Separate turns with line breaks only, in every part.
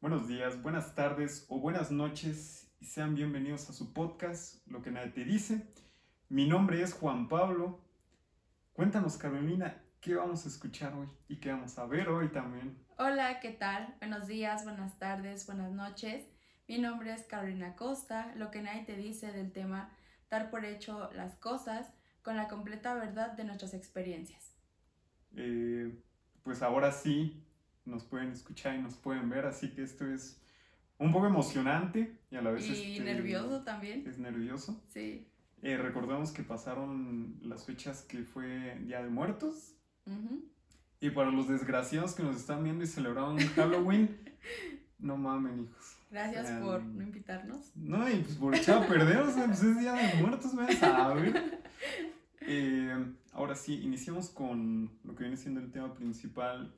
Buenos días, buenas tardes o buenas noches y sean bienvenidos a su podcast, Lo que nadie te dice. Mi nombre es Juan Pablo. Cuéntanos, Carolina, ¿qué vamos a escuchar hoy y qué vamos a ver hoy también?
Hola, ¿qué tal? Buenos días, buenas tardes, buenas noches. Mi nombre es Carolina Costa. Lo que nadie te dice del tema dar por hecho las cosas con la completa verdad de nuestras experiencias.
Eh, pues ahora sí, nos pueden escuchar y nos pueden ver, así que esto es un poco emocionante y a la vez...
Y
este,
nervioso también.
Es nervioso.
Sí.
Eh, recordamos que pasaron las fechas que fue Día de Muertos. Y para los desgraciados que nos están viendo y celebraron Halloween, no mamen, hijos.
Gracias por no invitarnos.
No, y pues por echar a perder, o sea, pues es Día de Muertos, a ver. Eh, ahora sí, iniciamos con lo que viene siendo el tema principal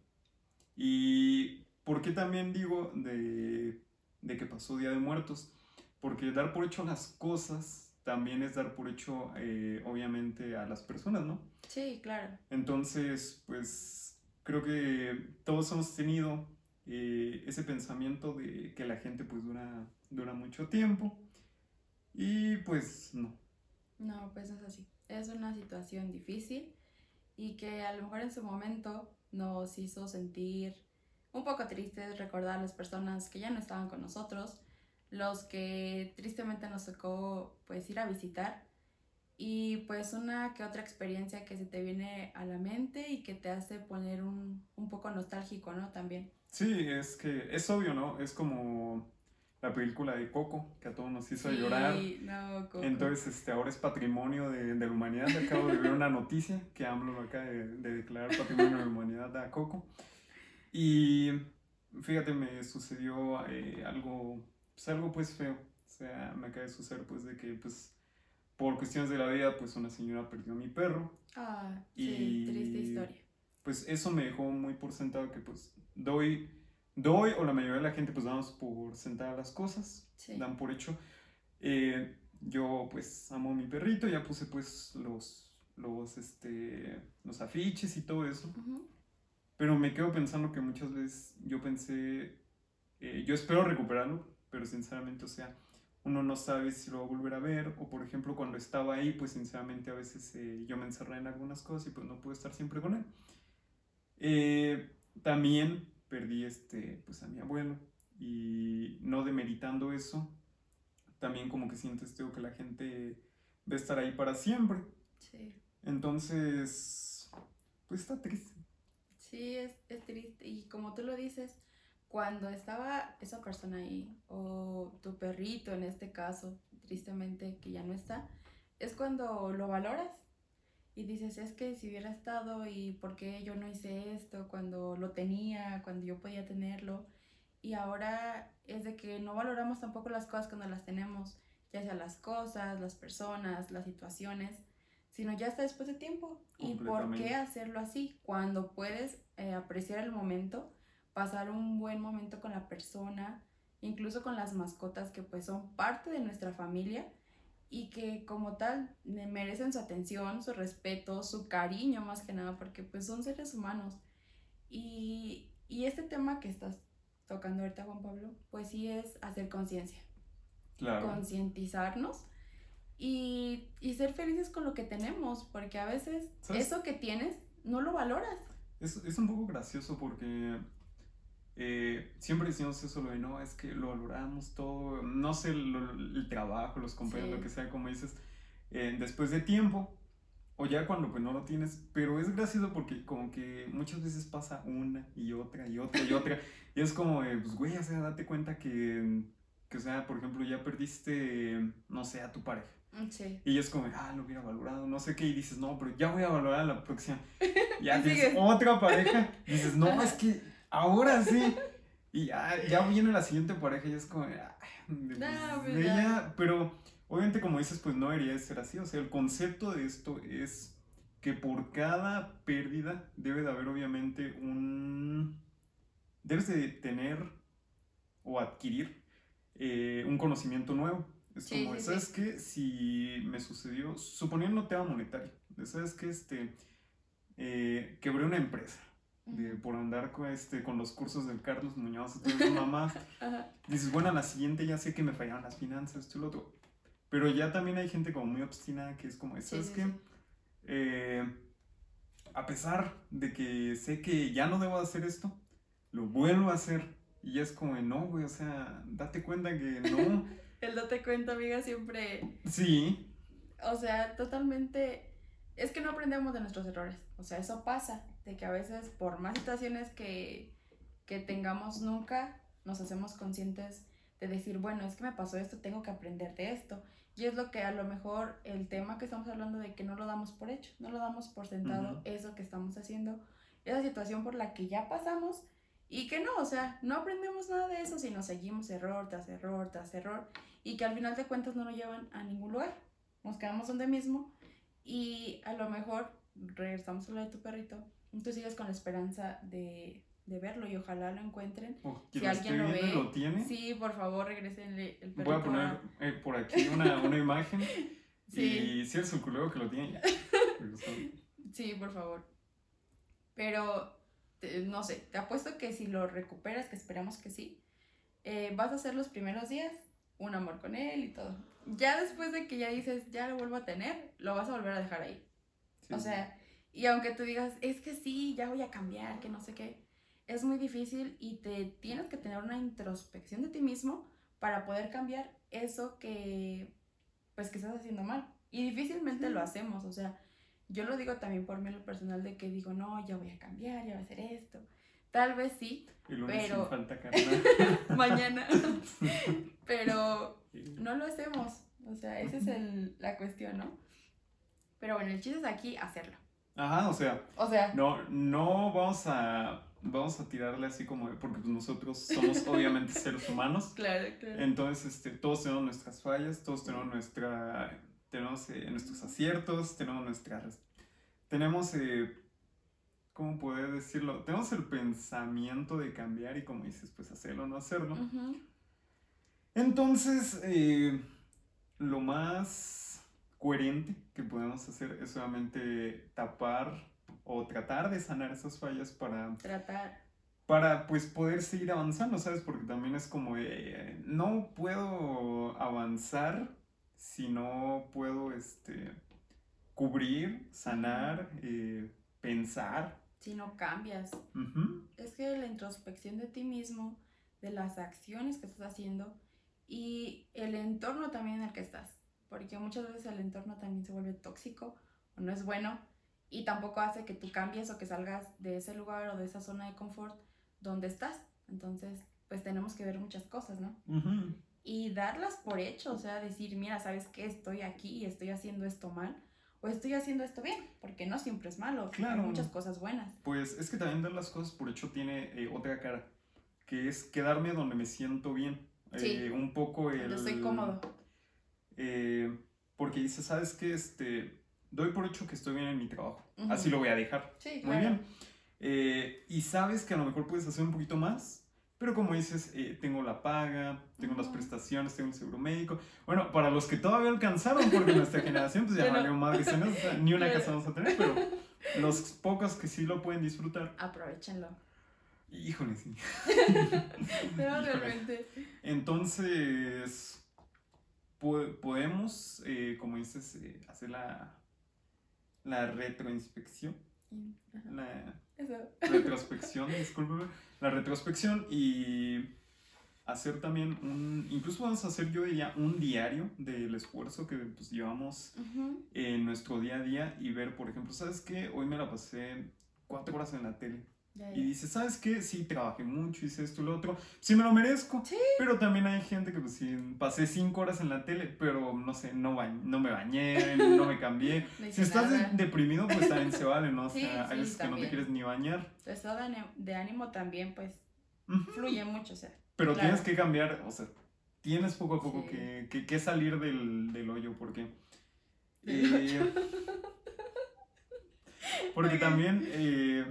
¿Y por qué también digo de, que pasó Día de Muertos? Porque dar por hecho las cosas también es dar por hecho, eh, obviamente, a las personas, ¿no?
Sí, claro.
Entonces, pues creo que todos hemos tenido eh, ese pensamiento de que la gente pues dura, dura mucho tiempo y pues no.
No, pues es así. Es una situación difícil y que a lo mejor en su momento nos hizo sentir un poco tristes, recordar a las personas que ya no estaban con nosotros, los que tristemente nos tocó pues ir a visitar y pues una que otra experiencia que se te viene a la mente y que te hace poner un, un poco nostálgico, ¿no? También.
Sí, es que es obvio, ¿no? Es como la película de Coco, que a todos nos hizo llorar.
No, Coco.
Entonces, este, ahora es patrimonio de, de, la humanidad. Acabo de ver una noticia que AMLO lo acaba de, de, declarar patrimonio de la humanidad a Coco. Y fíjate, me sucedió eh, algo, pues algo pues feo. O sea, me acaba de suceder pues de que pues por cuestiones de la vida pues una señora perdió a mi perro.
Ah, sí, triste historia.
Pues eso me dejó muy por sentado que pues doy doy o la mayoría de la gente pues damos por sentar las cosas, dan por hecho. Eh, yo pues amo a mi perrito, ya puse pues los, los, este, los afiches y todo eso. Pero me quedo pensando que muchas veces yo pensé, eh, yo espero recuperarlo, pero sinceramente, o sea, uno no sabe si lo va a volver a ver, o por ejemplo cuando estaba ahí, pues sinceramente a veces eh, yo me encerré en algunas cosas y pues no pude estar siempre con él. también perdí este, pues a mi abuelo y no demeritando eso, también como que sientes tengo que la gente va a estar ahí para siempre.
Sí.
Entonces, pues está triste.
Sí, es, es triste. Y como tú lo dices, cuando estaba esa persona ahí, o tu perrito en este caso, tristemente que ya no está, es cuando lo valoras y dices, es que si hubiera estado y por qué yo no hice esto cuando lo tenía, cuando yo podía tenerlo. Y ahora es de que no valoramos tampoco las cosas cuando las tenemos, ya sea las cosas, las personas, las situaciones, sino ya está después de tiempo. ¿Y por qué hacerlo así? Cuando puedes eh, apreciar el momento, pasar un buen momento con la persona, incluso con las mascotas que pues son parte de nuestra familia y que como tal merecen su atención, su respeto, su cariño más que nada, porque pues son seres humanos. Y, este tema que estás tocando ahorita, Juan Pablo, pues sí es hacer conciencia.
Claro.
Concientizarnos y, ser felices con lo que tenemos, porque a veces eso que tienes no lo valoras.
Es, es un poco gracioso porque eh, siempre decimos eso, lo de no, es que lo valoramos todo, no sé, el trabajo, los compañeros, lo que sea, como dices, eh, después de tiempo, o ya cuando pues no lo tienes, pero es gracioso porque como que muchas veces pasa una y otra y otra y otra, y es como, pues güey, o sea, date cuenta que, que, o sea, por ejemplo, ya perdiste, no sé, a tu pareja.
Mm, sí.
Y es como, ah, lo hubiera valorado, no sé qué, y dices, no, pero ya voy a valorar a la próxima. Ya tienes otra pareja, y dices, no, es que ahora sí. Y ya, ya viene la siguiente pareja y es como,
pues
pero obviamente como dices, pues no debería ser así. O sea, el concepto de esto es que por cada pérdida debe de haber obviamente un... Debes de tener o adquirir eh, un conocimiento nuevo. Es como, ¿sabes qué? Si me sucedió, suponiendo un tema monetario, ¿sabes qué? Este, eh, quebré una empresa de, por andar con, este, con los cursos del Carlos Muñoz y todas mamás. Dices, bueno, a la siguiente ya sé que me fallaron las finanzas, y lo otro. Pero ya también hay gente como muy obstinada que es como, ¿sabes qué? Eh, a pesar de que sé que ya no debo hacer esto, lo vuelvo a hacer. Y es como, no, güey, o sea, date cuenta que no.
El date cuenta, amiga, siempre.
Sí.
O sea, totalmente. Es que no aprendemos de nuestros errores. O sea, eso pasa. De que a veces, por más situaciones que, que tengamos nunca, nos hacemos conscientes de decir, bueno, es que me pasó esto, tengo que aprender de esto. Y es lo que a lo mejor el tema que estamos hablando de que no lo damos por hecho, no lo damos por sentado, eso que estamos haciendo, esa situación por la que ya pasamos y que no, o sea, no aprendemos nada de eso, sino seguimos error tras error tras error y que al final de cuentas no nos llevan a ningún lugar. Nos quedamos donde mismo y a lo mejor regresamos a lo de tu perrito, tú sigues con la esperanza de, de verlo y ojalá lo encuentren.
si alguien lo ve, lo tiene.
Sí, por favor, regresen el perrito.
Voy a poner eh, por aquí una, una imagen. sí. Y si es un culero que lo tiene.
sí, por favor. Pero no sé, te apuesto que si lo recuperas, que esperamos que sí, eh, vas a hacer los primeros días un amor con él y todo. Ya después de que ya dices, ya lo vuelvo a tener, lo vas a volver a dejar ahí. O sea, y aunque tú digas, es que sí, ya voy a cambiar, que no sé qué, es muy difícil y te tienes que tener una introspección de ti mismo para poder cambiar eso que, pues, que estás haciendo mal. Y difícilmente lo hacemos, o sea, yo lo digo también por mí lo personal de que digo, no, ya voy a cambiar, ya voy a hacer esto. Tal vez sí, pero falta mañana. pero no lo hacemos. O sea, esa es el, la cuestión, ¿no? Pero bueno, el chiste es aquí hacerlo.
Ajá, o sea.
O sea.
No, no vamos a vamos a tirarle así como porque pues nosotros somos obviamente seres humanos.
Claro, claro.
Entonces, este, todos tenemos nuestras fallas, todos tenemos nuestra tenemos eh, nuestros aciertos, tenemos nuestras... Tenemos, eh, ¿cómo poder decirlo? Tenemos el pensamiento de cambiar y como dices, pues hacerlo o no hacerlo. Entonces, eh, lo más coherente que podemos hacer es solamente tapar o tratar de sanar esas fallas para...
Tratar
para pues poder seguir avanzando, ¿sabes? Porque también es como, no puedo avanzar si no puedo este, cubrir, sanar, eh, pensar.
Si no cambias. Es que la introspección de ti mismo, de las acciones que estás haciendo y el entorno también en el que estás. Porque muchas veces el entorno también se vuelve tóxico o no es bueno y tampoco hace que tú cambies o que salgas de ese lugar o de esa zona de confort donde estás. Entonces, pues tenemos que ver muchas cosas, ¿no? y darlas por hecho, o sea, decir, mira, ¿sabes qué? Estoy aquí y estoy haciendo esto mal o estoy haciendo esto bien, porque no siempre es malo, claro. hay muchas cosas buenas.
Pues es que también dar las cosas por hecho tiene eh, otra cara, que es quedarme donde me siento bien. Eh, un poco el...
Yo estoy cómodo.
Eh, porque dice, ¿sabes qué? Este, doy por hecho que estoy bien en mi trabajo, así lo voy a dejar.
Sí,
Muy bien. y sabes que a lo mejor puedes hacer un poquito más, pero como dices, eh, tengo la paga, tengo las prestaciones, tengo el seguro médico. Bueno, para los que todavía alcanzaron, porque nuestra generación pues ya valió madre, ni una casa vamos a tener, pero los pocos que sí lo pueden disfrutar.
Aprovechenlo.
Híjole, sí.
no, realmente.
Entonces, podemos, eh, como dices, eh, hacer la, la retroinspección. La retrospección, discúlpeme la retrospección y hacer también un, incluso vamos a hacer yo diría un diario del esfuerzo que pues, llevamos en nuestro día a día y ver, por ejemplo, ¿sabes qué? Hoy me la pasé cuatro horas en la tele. Y dice, ¿sabes qué? Sí, trabajé mucho, hice esto y lo otro. Sí, me lo merezco. Pero también hay gente que, pues sí, pasé cinco horas en la tele, pero no sé, no, no me bañé, no me cambié. si estás deprimido, pues también se vale, ¿no? O sea, hay veces que no te quieres ni bañar.
Tu estado de ánimo también, pues, fluye mucho, o sea.
Pero tienes que cambiar, o sea, tienes poco a poco que, que, salir del, del hoyo, porque. Eh, porque también. Eh,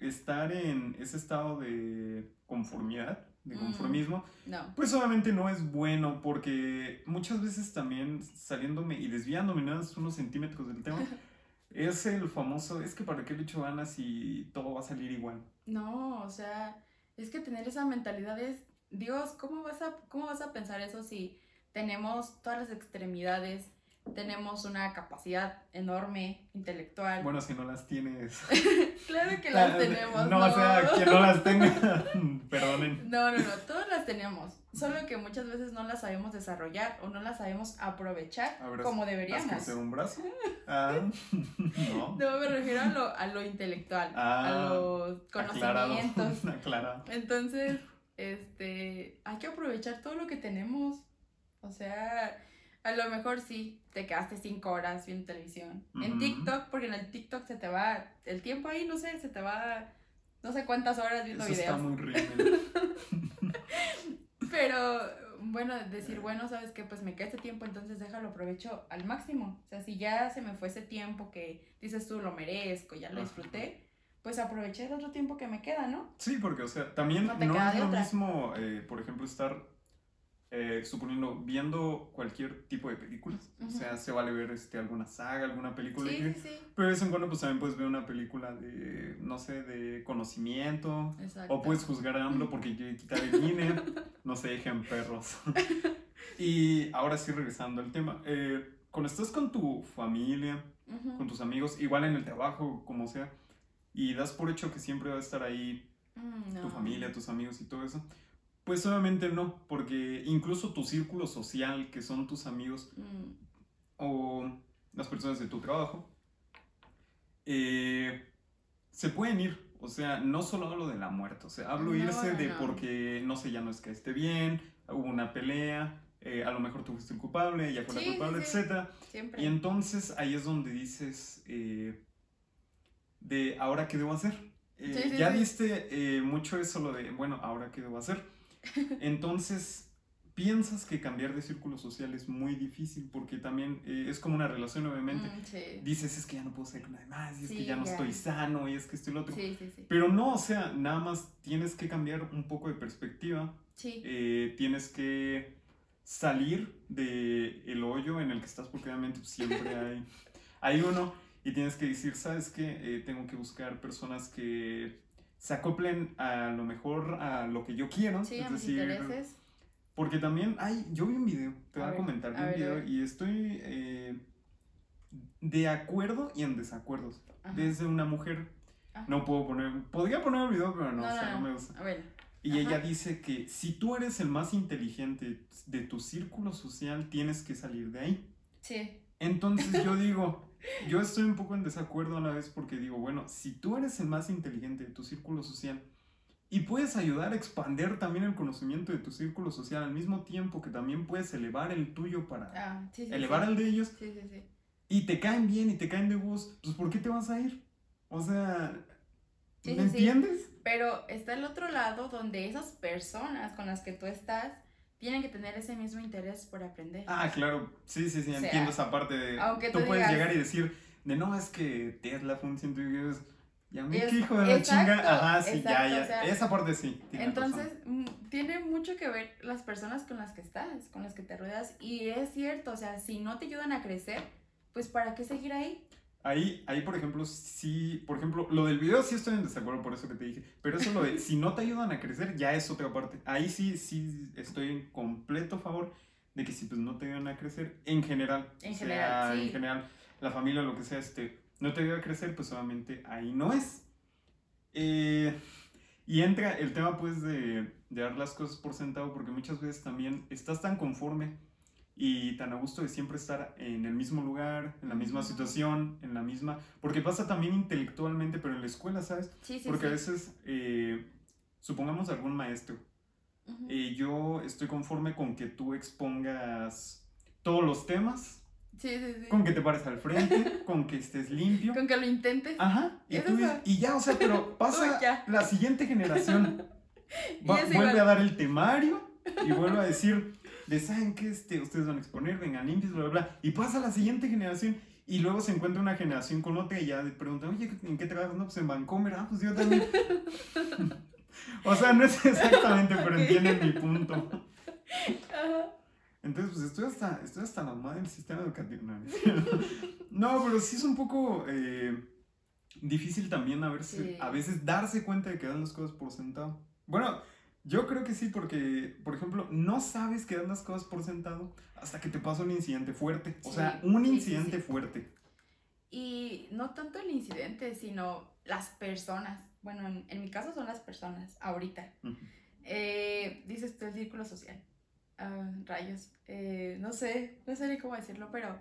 estar en ese estado de conformidad, de conformismo, pues obviamente no es bueno porque muchas veces también saliéndome y desviándome nada unos centímetros del tema, Es el famoso, es que para qué le echo ganas si todo va a salir igual.
No, o sea, es que tener esa mentalidad es, Dios, ¿cómo vas a, cómo vas a pensar eso si tenemos todas las extremidades, tenemos una capacidad enorme, intelectual.
Bueno, si no las tienes.
claro que las tenemos.
No, o sea, quien no las tenga, perdonen.
No, no, no, todas las tenemos. Solo que muchas veces no las sabemos desarrollar o no las sabemos aprovechar como deberíamos.
¿Has un brazo? Ah,
no. No, me refiero a lo, a lo intelectual, a ah, los conocimientos.
Claro.
Entonces, este, hay que aprovechar todo lo que tenemos. O sea, a lo mejor sí, te quedaste cinco horas viendo televisión. En TikTok, porque en el TikTok se te va el tiempo ahí, no sé, se te va no sé cuántas horas viendo
Eso
videos.
Está muy
Pero bueno, decir, bueno, ¿sabes qué? Pues me queda este tiempo, entonces déjalo aprovecho al máximo. O sea, si ya se me fue ese tiempo que dices tú, lo merezco, ya lo disfruté, pues aproveché el otro tiempo que me queda, ¿no?
Sí, porque, o sea, también no, es lo mismo, eh, por ejemplo, estar eh, suponiendo, viendo cualquier tipo de películas. O sea, se vale ver este, alguna saga, alguna película.
Sí, sí.
Pero de vez en cuando pues también puedes ver una película de, no sé, de conocimiento.
Exacto.
O puedes juzgar a AMLO porque quiere quitar el INE. no se dejen perros. y ahora sí, regresando al tema. Eh, cuando estás con tu familia, con tus amigos, igual en el trabajo, como sea, y das por hecho que siempre va a estar ahí mm, tu familia, tus amigos y todo eso pues obviamente no, porque incluso tu círculo social, que son tus amigos mm. o las personas de tu trabajo, eh, se pueden ir. O sea, no solo hablo de la muerte, o sea, hablo irse de porque, no sé, ya no es que esté bien, hubo una pelea, eh, a lo mejor tú fuiste el culpable, ella fue la culpable, etc. Y entonces ahí es donde dices, eh, de ahora qué debo hacer. ya viste mucho eso, lo de, bueno, ahora qué debo hacer. Entonces, piensas que cambiar de círculo social es muy difícil porque también eh, es como una relación, obviamente.
Mm,
Dices, es que ya no puedo ser con nadie más, y es que ya no estoy sano, y es que estoy lo otro. Pero no, o sea, nada más tienes que cambiar un poco de perspectiva. Eh, tienes que salir del el hoyo en el que estás, porque obviamente siempre hay, hay uno, y tienes que decir, ¿sabes qué? Eh, tengo que buscar personas que se acoplen a lo mejor a lo que yo quiero.
Sí, a mis intereses.
Porque también, ay, yo vi un video, te voy a, comentar, vi un video y estoy eh, de acuerdo y en desacuerdo. Desde una mujer, no puedo poner, podría poner el video, pero no, o sea, no, me gusta. Y ella dice que si tú eres el más inteligente de tu círculo social, tienes que salir de ahí.
Sí.
Entonces yo digo, yo estoy un poco en desacuerdo a la vez porque digo, bueno, si tú eres el más inteligente de tu círculo social y puedes ayudar a expander también el conocimiento de tu círculo social al mismo tiempo que también puedes elevar el tuyo para
ah,
elevar el de ellos y te caen bien y te caen de voz, pues ¿por qué te vas a ir? O sea, ¿me entiendes?
Pero está el otro lado donde esas personas con las que tú estás tienen que tener ese mismo interés por aprender.
Ah, claro, sí, sí, sí, entiendo esa parte de... Aunque tú, puedes llegar y decir, de no, es que Tesla fue un científico, ya me hijo de la chinga, ajá, sí, ya, ya, esa parte sí.
Entonces, mm, tiene mucho que ver las personas con las que estás, con las que te rodeas, y es cierto, o sea, si no te ayudan a crecer, pues ¿para qué seguir ahí?
Ahí, ahí, por ejemplo, sí, por ejemplo, lo del video sí estoy en desacuerdo por eso que te dije, pero eso lo de si no te ayudan a crecer ya es otra parte. Ahí sí, sí estoy en completo favor de que si pues no te ayudan a crecer en general.
En general, sí.
En general, la familia, lo que sea, este, no te ayuda a crecer, pues obviamente ahí no es. Eh, y entra el tema pues de, de dar las cosas por sentado, porque muchas veces también estás tan conforme y tan a gusto de siempre estar en el mismo lugar, en la misma situación, en la misma... Porque pasa también intelectualmente, pero en la escuela, ¿sabes?
Sí, sí,
porque a veces, eh, supongamos algún maestro, y eh, yo estoy conforme con que tú expongas todos los temas.
Sí, sí, sí.
Con que te pares al frente, con que estés limpio.
Con que lo intentes.
Ajá. Y, tú y ya, o sea, pero pasa la siguiente generación. vuelve a dar el temario y vuelve a decir, de saben que este, ustedes van a exponer, vengan limpios, bla, bla, bla. Y pasa a la siguiente generación y luego se encuentra una generación con otra y ya preguntan, oye, ¿en qué trabajas? No, pues en Vancomer, ah, pues yo también. o sea, no es exactamente, pero entienden mi punto. Entonces, pues estoy hasta, estoy hasta la madre del sistema educativo. No, pero sí es un poco eh, difícil también a, verse, a veces darse cuenta de que dan las cosas por sentado. Bueno, yo creo que sí, porque, por ejemplo, no sabes que dan las cosas por sentado hasta que te pasa un incidente fuerte. O sea, un incidente fuerte.
Y no tanto el incidente, sino las personas. Bueno, en, mi caso son las personas, ahorita. Eh, dices tú el círculo social. Ah, rayos. Eh, no sé, no sé ni cómo decirlo, pero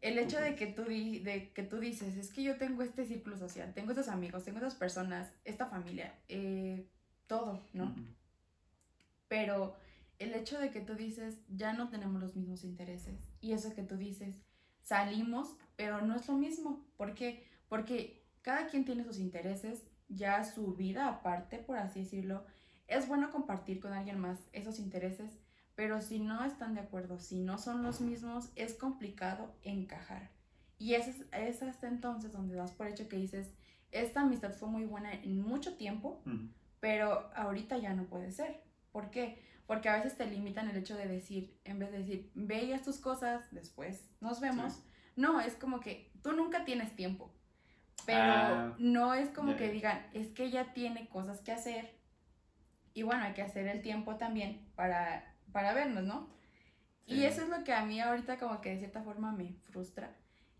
el hecho de que, tú de que tú dices, es que yo tengo este círculo social, tengo estos amigos, tengo esas personas, esta familia, eh, todo, ¿no? Pero el hecho de que tú dices, ya no tenemos los mismos intereses, y eso que tú dices, salimos, pero no es lo mismo. ¿Por qué? Porque cada quien tiene sus intereses, ya su vida aparte, por así decirlo. Es bueno compartir con alguien más esos intereses, pero si no están de acuerdo, si no son los mismos, es complicado encajar. Y es, es hasta entonces donde das por hecho que dices, esta amistad fue muy buena en mucho tiempo, pero ahorita ya no puede ser. ¿Por qué? Porque a veces te limitan el hecho de decir, en vez de decir, veías tus cosas, después nos vemos. No, es como que tú nunca tienes tiempo. Pero ah, no es como que digan, es que ella tiene cosas que hacer. Y bueno, hay que hacer el tiempo también para, para vernos, ¿no? Y eso es lo que a mí ahorita como que de cierta forma me frustra.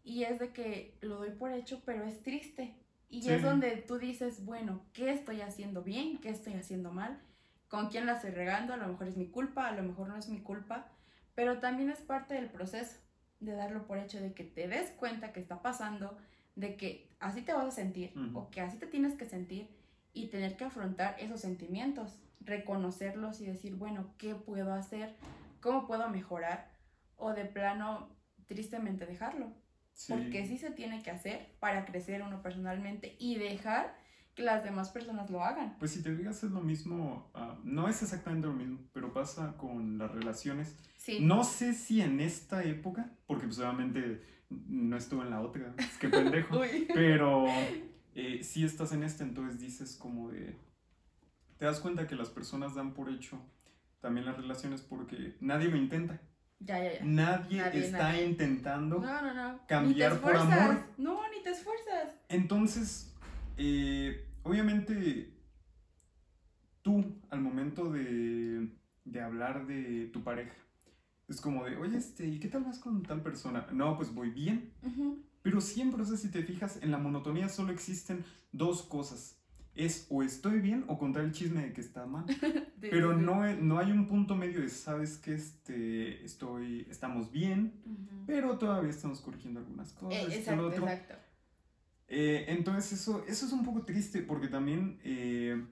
Y es de que lo doy por hecho, pero es triste. Y es donde tú dices, bueno, ¿qué estoy haciendo bien? ¿Qué estoy haciendo mal? ¿Con quién la estoy regando? A lo mejor es mi culpa, a lo mejor no es mi culpa. Pero también es parte del proceso de darlo por hecho, de que te des cuenta que está pasando, de que así te vas a sentir o que así te tienes que sentir y tener que afrontar esos sentimientos, reconocerlos y decir, bueno, ¿qué puedo hacer? ¿Cómo puedo mejorar? O de plano, tristemente dejarlo. Porque sí se tiene que hacer para crecer uno personalmente y dejar que las demás personas lo hagan.
Pues si te digas es lo mismo, ah, no es exactamente lo mismo, pero pasa con las relaciones. No sé si en esta época, porque pues obviamente no estuve en la otra, es que pendejo, pero eh, si estás en esta, entonces dices como de, te das cuenta que las personas dan por hecho también las relaciones porque nadie lo intenta.
Ya, ya, ya.
Nadie, está intentando cambiar por amor.
No, ni te esfuerzas.
Entonces, eh, obviamente, tú al momento de, de hablar de tu pareja, es como de, oye, este, ¿y qué tal vas con tal persona? No, pues voy bien. Pero siempre, o sea, si te fijas, en la monotonía solo existen dos cosas. Es o estoy bien o contar el chisme de que está mal. Pero no, no hay un punto medio de, sabes que este, estoy, estamos bien, pero todavía estamos corrigiendo algunas cosas. Eh, exacto, exacto. Eh, entonces eso, eso es un poco triste porque también eh,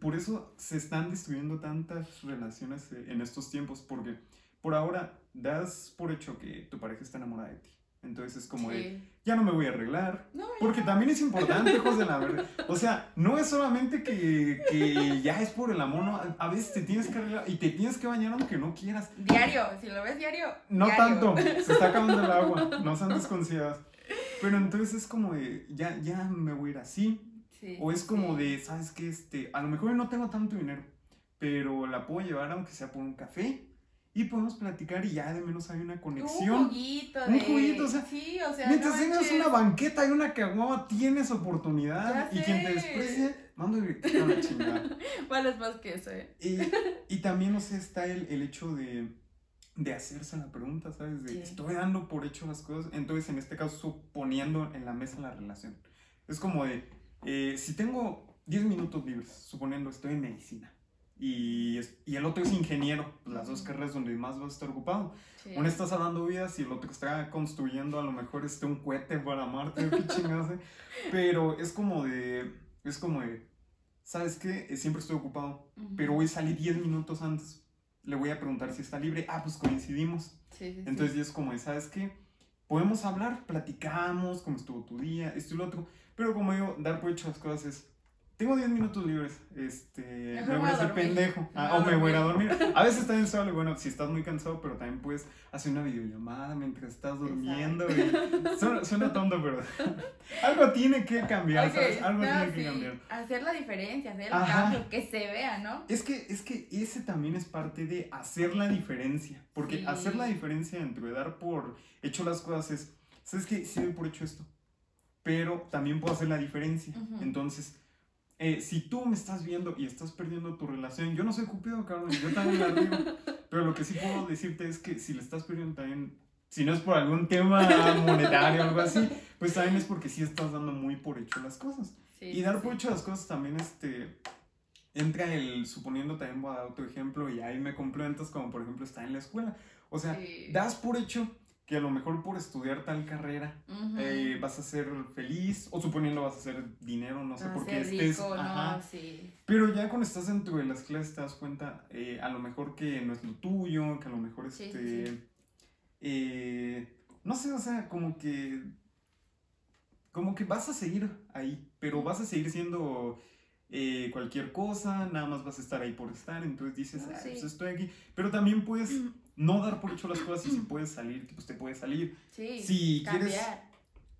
por eso se están destruyendo tantas relaciones en estos tiempos porque por ahora das por hecho que tu pareja está enamorada de ti. Entonces es como de, ya no me voy a arreglar. porque también es importante, hijos de la verdad. O sea, no es solamente que, que, ya es por el amor, no. A veces te tienes que arreglar y te tienes que bañar aunque no quieras.
Diario, si lo ves diario.
No tanto, se está acabando el agua, no sean desconfiadas. Pero entonces es como de, ya, ya me voy a ir así. o es como de, ¿sabes qué? Este, a lo mejor no tengo tanto dinero, pero la puedo llevar aunque sea por un café y podemos platicar y ya de menos hay una conexión.
Un juguito, de... Un juguito, o sea, sí, o sea
mientras tengas una banqueta y una caguama, tienes oportunidad. y quien te desprecie, mando a la chingada.
Vale, es más que eso, ¿eh?
Y, y también, no sé, está el, el hecho de, de, hacerse la pregunta, ¿sabes? De estoy dando por hecho las cosas. Entonces, en este caso, suponiendo en la mesa la relación. Es como de, eh, si tengo 10 minutos libres, suponiendo estoy en medicina y, y, el otro es ingeniero, pues, las dos carreras donde más vas a estar ocupado. Uno está salvando vidas y el otro está construyendo a lo mejor este un cohete para Marte, qué chingase. Pero es como de, es como de, ¿sabes qué? Eh, siempre estoy ocupado, pero hoy salí 10 minutos antes. Le voy a preguntar si está libre. Ah, pues coincidimos. Entonces es como de, ¿sabes qué? Podemos hablar, platicamos, cómo estuvo tu día, esto y lo otro. Pero como digo, dar por hecho las cosas es, tengo 10 minutos libres, este, me voy a hacer pendejo, ah, o me voy a dormir. A veces también sale, bueno, si estás muy cansado, pero también puedes hacer una videollamada mientras estás durmiendo. Y suena, tonto, pero algo tiene que cambiar, ¿sabes? Algo tiene que cambiar.
Hacer la diferencia, hacer el cambio, que se vea, ¿no?
Es que, es que ese también es parte de hacer la diferencia, porque hacer la diferencia entre dar por hecho las cosas es, ¿sabes qué? Sí doy por hecho esto, pero también puedo hacer la diferencia. Entonces eh, si tú me estás viendo y estás perdiendo tu relación, yo no soy Cupido, cabrón, yo también la digo, pero lo que sí puedo decirte es que si le estás perdiendo también, si no es por algún tema monetario o algo así, pues también es porque sí estás dando muy por hecho las cosas. y dar por hecho las cosas también, este, entra el, suponiendo también voy a dar otro ejemplo y ahí me complementas como por ejemplo está en la escuela. O sea, das por hecho que a lo mejor por estudiar tal carrera eh, vas a ser feliz o suponiendo vas a hacer dinero, no sé, porque estés... ajá. Pero ya cuando estás dentro de las clases te das cuenta eh, a lo mejor que no es lo tuyo, que a lo mejor este... Eh, no sé, o sea, como que... Como que vas a seguir ahí, pero vas a seguir siendo... cualquier cosa, nada más vas a estar ahí por estar, entonces dices, ah, pues estoy aquí, pero también puedes no dar por hecho las cosas y si puedes salir, pues te puedes salir. Sí, si quieres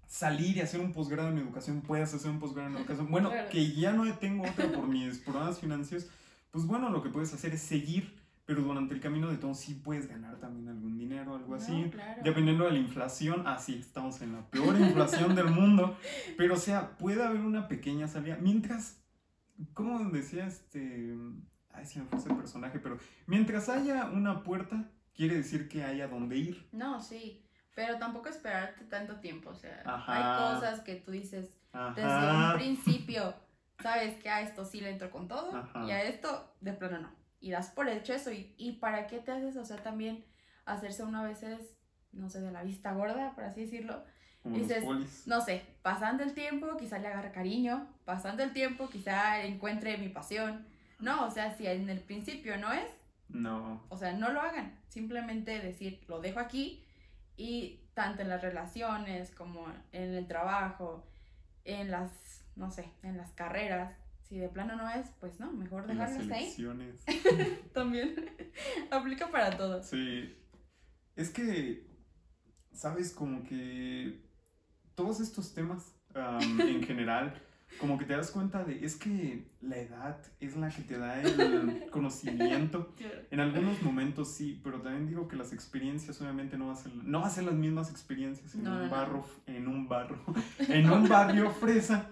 salir y hacer un posgrado en educación, puedes hacer un posgrado en educación. Bueno, que ya no tengo otra por mis programas financieros, pues bueno, lo que puedes hacer es seguir, pero durante el camino de todo sí puedes ganar también algún dinero, algo así. Dependiendo de la inflación, así ah, estamos en la peor inflación del mundo, pero o sea, puede haber una pequeña salida. Mientras, como decía este... Ay, si me fue ese personaje, pero mientras haya una puerta, quiere decir que haya dónde ir.
No, sí, pero tampoco esperarte tanto tiempo, o sea, hay cosas que tú dices desde un principio, sabes que a esto sí le entro con todo y a esto de plano no. Y das por hecho eso y, y para qué te haces, o sea, también hacerse una veces, no sé, de la vista gorda, por así decirlo. dices, no sé, pasando el tiempo, quizá le agarre cariño, pasando el tiempo, quizá encuentre mi pasión. No, o sea, si en el principio no es, no. O sea, no lo hagan. Simplemente decir, lo dejo aquí y tanto en las relaciones como en el trabajo, en las, no sé, en las carreras. Si de plano no es, pues no, mejor dejarlo ahí. También aplica para todo.
Sí. Es que, sabes, como que todos estos temas en general como que te das cuenta de, es que la edad es la que te da el conocimiento. En algunos momentos sí, pero también digo que las experiencias obviamente no van a ser, no va a ser las mismas experiencias en un barro, en un barro, en un barrio fresa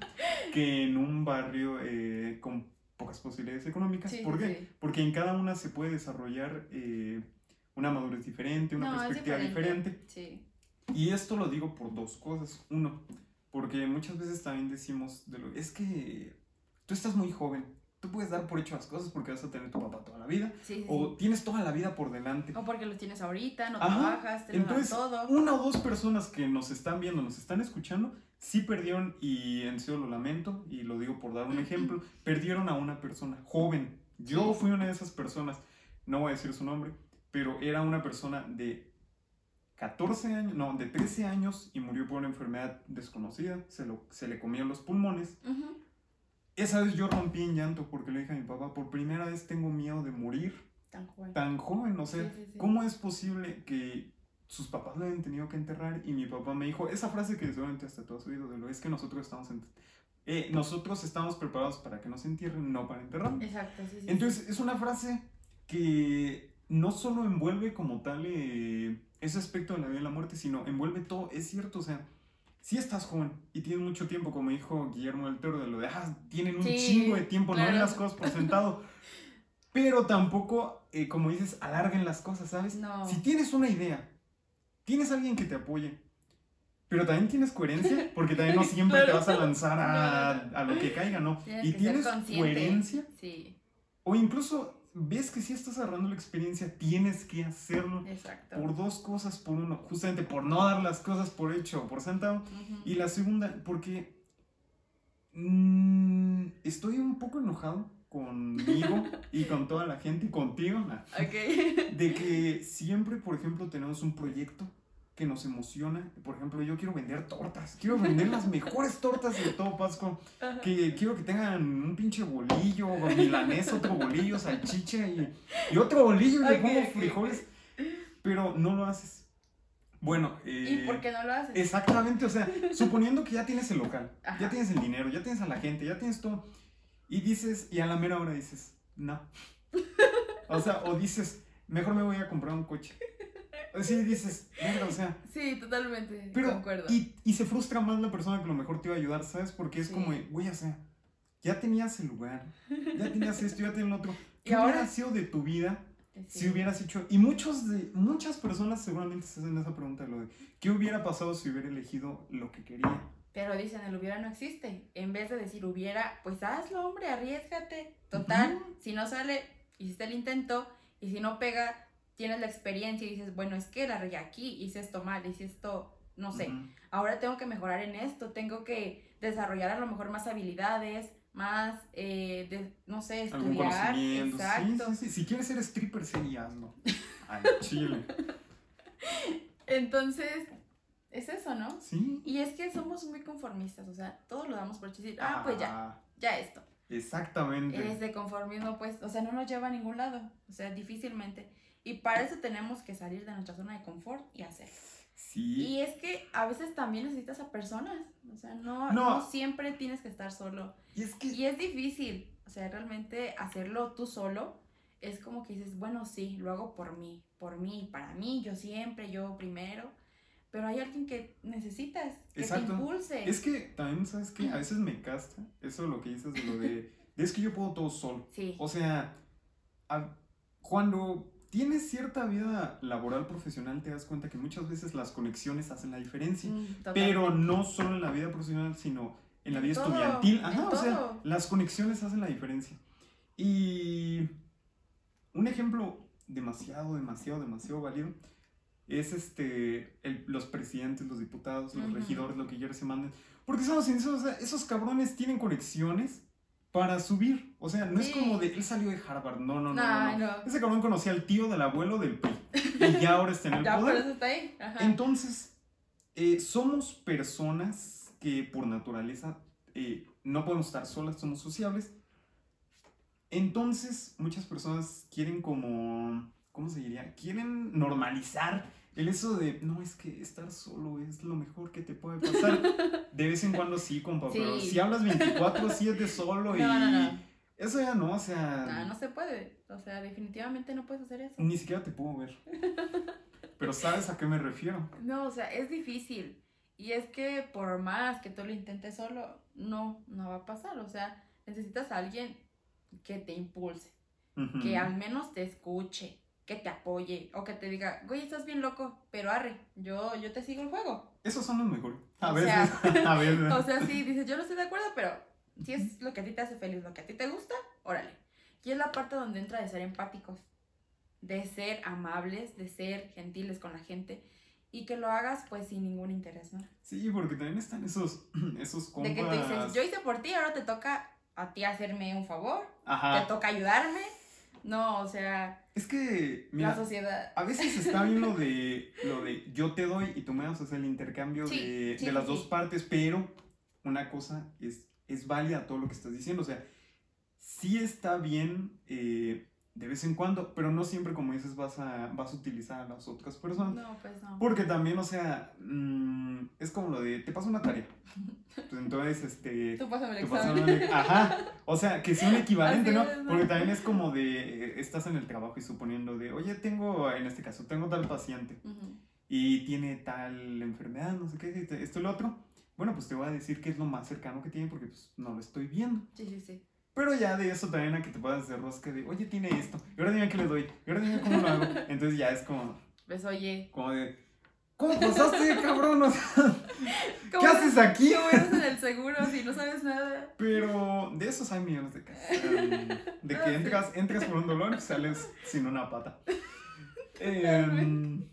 que en un barrio eh, con pocas posibilidades económicas. ¿Por qué? Porque en cada una se puede desarrollar eh, una madurez diferente, una perspectiva diferente. Y esto lo digo por dos cosas. Uno, porque muchas veces también decimos, de lo, es que tú estás muy joven, tú puedes dar por hecho las cosas porque vas a tener tu papá toda la vida, o tienes toda la vida por delante.
O porque lo tienes ahorita, no trabajas, te
Entonces, todo. Una o dos personas que nos están viendo, nos están escuchando, sí perdieron, y en serio lo lamento, y lo digo por dar un ejemplo, perdieron a una persona joven. Yo fui una de esas personas, no voy a decir su nombre, pero era una persona de 14 años, no, de 13 años y murió por una enfermedad desconocida, se, lo, se le comieron los pulmones. Esa vez yo rompí en llanto porque le dije a mi papá, por primera vez tengo miedo de morir. Tan joven. Tan joven, o sea, ¿cómo es posible que sus papás lo hayan tenido que enterrar? Y mi papá me dijo, esa frase que seguramente hasta tú has oído de lo es que nosotros estamos eh, nosotros estamos preparados para que nos entierren, no para enterrar. Exacto, sí, sí. Entonces, es una frase que no solo envuelve como tal eh, ese aspecto de la vida y la muerte, sino envuelve todo. Es cierto, o sea, si estás joven y tienes mucho tiempo, como dijo Guillermo del Toro, de lo de, ah, tienen un chingo de tiempo, no ven las cosas por sentado. Pero tampoco, eh, como dices, alarguen las cosas, ¿sabes? Si tienes una idea, tienes alguien que te apoye, pero también tienes coherencia, porque también no siempre te vas a lanzar a, a, lo que caiga, ¿no? y tienes coherencia. Sí. O incluso ves que si estás agarrando la experiencia, tienes que hacerlo. Exacto. por dos cosas, por uno, justamente por no dar las cosas por hecho o por sentado. Y la segunda, porque mm, estoy un poco enojado conmigo y con toda la gente y contigo, de que siempre, por ejemplo, tenemos un proyecto que nos emociona. Por ejemplo, yo quiero vender tortas. Quiero vender las mejores tortas de todo Pasco. Que quiero que tengan un pinche bolillo, milanés, otro bolillo, salchicha y, y otro bolillo y le pongo frijoles. Pero no lo haces. Bueno,
¿y por qué no lo haces?
Exactamente, o sea, suponiendo que ya tienes el local, ya tienes el dinero, ya tienes a la gente, ya tienes todo. Y dices, y a la mera hora dices, no. O sea, o dices, mejor me voy a comprar un coche. Sí, dices, o sea.
Sí, totalmente.
Pero, Y, y, se frustra más la persona que lo mejor te iba a ayudar, ¿sabes? Porque es como, güey, o sea, ya tenías el lugar, ya tenías esto, ya tenías lo otro. ¿Qué hubiera sido de tu vida si hubieras hecho? Y muchos de, muchas personas seguramente se hacen esa pregunta, lo de, ¿qué hubiera pasado si hubiera elegido lo que quería?
Pero dicen, el hubiera no existe. En vez de decir hubiera, pues hazlo, hombre, arriesgate. Total, si no sale, hiciste el intento, y si no pega, tienes la experiencia y dices, bueno, es que la regué aquí, hice esto mal, hice esto, no sé, ahora tengo que mejorar en esto, tengo que desarrollar a lo mejor más habilidades, más, eh, de, no sé, estudiar.
Exacto. Sí, sí, Si quieres ser stripper, sí, hazlo. Ay, chile.
Entonces, es eso, ¿no?
Sí.
Y es que somos muy conformistas, o sea, todo lo damos por decir, ah, pues ya, ya esto.
Exactamente.
Es de conformismo, pues, o sea, no nos lleva a ningún lado, o sea, difícilmente. Y para eso tenemos que salir de nuestra zona de confort y hacer.
Sí.
Y es que a veces también necesitas a personas. O sea, no, no. siempre tienes que estar solo.
Y es que...
Y es difícil. O sea, realmente hacerlo tú solo es como que dices, bueno, sí, lo hago por mí, por mí, para mí, yo siempre, yo primero. Pero hay alguien que necesitas, que te impulse.
Es que también, ¿sabes qué? A veces me casta eso lo que dices de lo de, es que yo puedo todo solo.
Sí.
O sea, cuando tienes cierta vida laboral profesional, te das cuenta que muchas veces las conexiones hacen la diferencia. Mm, pero no solo en la vida profesional, sino en la vida estudiantil. Ajá, o sea, las conexiones hacen la diferencia. Y un ejemplo demasiado, demasiado, demasiado válido es este, los presidentes, los diputados, los regidores, lo que quieras se manden. Porque somos sinceros, esos cabrones tienen conexiones para subir. O sea, no es como de él salió de Harvard. No, no, no, no, Ese cabrón conocía al tío del abuelo del PRI. y ya ahora está en el
ya
poder.
Por eso está ahí.
Entonces, eh, somos personas que por naturaleza eh, no podemos estar solas, somos sociables. Entonces, muchas personas quieren como, ¿cómo se diría? Quieren normalizar el eso de, no, es que estar solo es lo mejor que te puede pasar. De vez en cuando sí, compa, pero si hablas 24, 7 solo y... Eso ya no, o sea...
No, no se puede. O sea, definitivamente no puedes hacer eso.
Ni siquiera te puedo ver. Pero sabes a qué me refiero.
No, o sea, es difícil. Y es que por más que tú lo intentes solo, no, no va a pasar. O sea, necesitas a alguien que te impulse, que al menos te escuche, que te apoye o que te diga, güey, estás bien loco, pero arre, yo, yo te sigo el juego.
Esos son los mejores. A
o
veces.
Sea, a veces. O sea, sí, dices, yo no estoy de acuerdo, pero si es lo que a ti te hace feliz, lo que a ti te gusta, órale. Y es la parte donde entra de ser empáticos, de ser amables, de ser gentiles con la gente y que lo hagas pues sin ningún interés, ¿no?
Sí, porque también están esos, esos compas.
De que te dices, yo hice por ti, ahora te toca a ti hacerme un favor, Ajá. te toca ayudarme no, o sea.
Es que.
la sociedad.
A veces está bien lo de, lo de yo te doy y tú me das, o sea, el intercambio de, de, las dos partes, pero una cosa es, es válida todo lo que estás diciendo. O sea, sí está bien eh, de vez en cuando, pero no siempre, como dices, vas a, vas a utilizar a las otras personas.
No, pues no.
Porque también, o sea, mm, es como lo de, te paso una tarea. Pues entonces, este...
Tú pásame el examen.
ajá. O sea, que sea un equivalente, ¿no? Porque también es como de, estás en el trabajo y suponiendo de, oye, tengo, en este caso, tengo tal paciente y tiene tal enfermedad, no sé qué, esto y lo otro. Bueno, pues te voy a decir qué es lo más cercano que tiene porque pues no lo estoy viendo.
Sí, sí, sí.
Pero ya de eso también a que te puedas hacer rosca de, oye, tiene esto, y ahora dime qué le doy, y ahora dime cómo lo hago. Entonces ya es como.
Pues oye.
Como de, ¿cómo pasaste, cabrón? ¿qué haces aquí?
¿Cómo eres en el seguro si no sabes nada?
Pero de esos hay millones de casos. de que ah, entras, entras por un dolor y sales sin una pata. Em,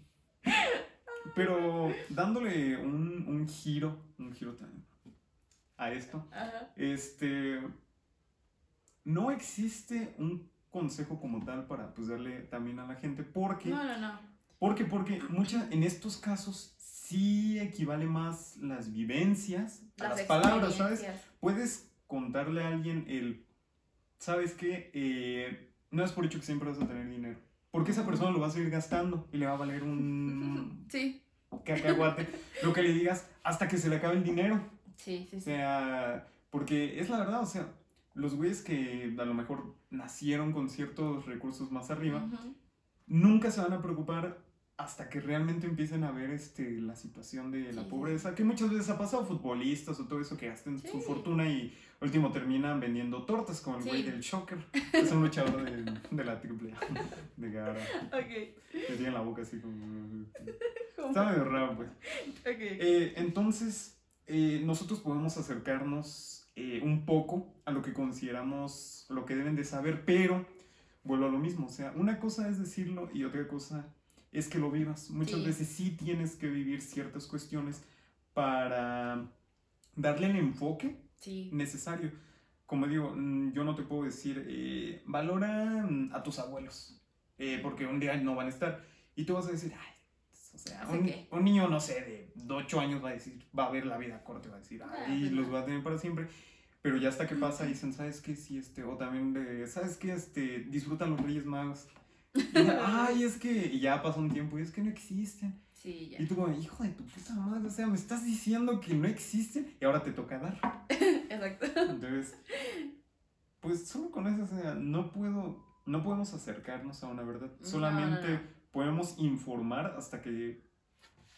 pero dándole un, un giro, un giro también a esto, este no existe un consejo como tal para pues darle también a la gente porque...
No, no, no.
¿Por qué? Porque mucha, en estos casos sí equivale más las vivencias a las palabras, ¿sabes? Puedes contarle a alguien el, ¿sabes qué? Eh, no es por hecho que siempre vas a tener dinero. Porque esa persona lo va a seguir gastando y le va a valer un sí. cacahuate. lo que le digas hasta que se le acabe el dinero. Sí, sí, sí. O sea, porque es la verdad, o sea, los güeyes que a lo mejor nacieron con ciertos recursos más arriba, nunca se van a preocupar hasta que realmente empiecen a ver este, la situación de la pobreza, que muchas veces ha pasado futbolistas o todo eso que gastan su fortuna y último terminan vendiendo tortas como el güey del Shocker. Es un luchador de, de la triple de Gara. Ok. Que tiene la boca así como... Está medio raro, pues. Ok. Eh, entonces, eh, nosotros podemos acercarnos eh, un poco a lo que consideramos lo que deben de saber, pero vuelvo a lo mismo, o sea, una cosa es decirlo y otra cosa es que lo vivas. Muchas veces sí tienes que vivir ciertas cuestiones para darle el enfoque necesario. Como digo, mm, yo no te puedo decir, eh, valora mm, a tus abuelos, eh, porque un día no van a estar. Y tú vas a decir, ay, o sea, un, niño, no sé, de 8 años va a decir, va a ver la vida corta, va a decir, ah, ay, pues los va a tener para siempre. Pero ya hasta que pasa dicen, ¿sabes qué? Sí, este, o también de, ¿sabes qué? Este, disfrutan los Reyes Magos. ay, es que, y ya pasó un tiempo y es que no existen. Sí, ya. Y tú como, hijo de tu puta madre, o sea, me estás diciendo que no existen y ahora te toca dar. Exacto. Entonces, pues solo con eso, o sea, no puedo, no podemos acercarnos a una verdad. Solamente podemos informar hasta que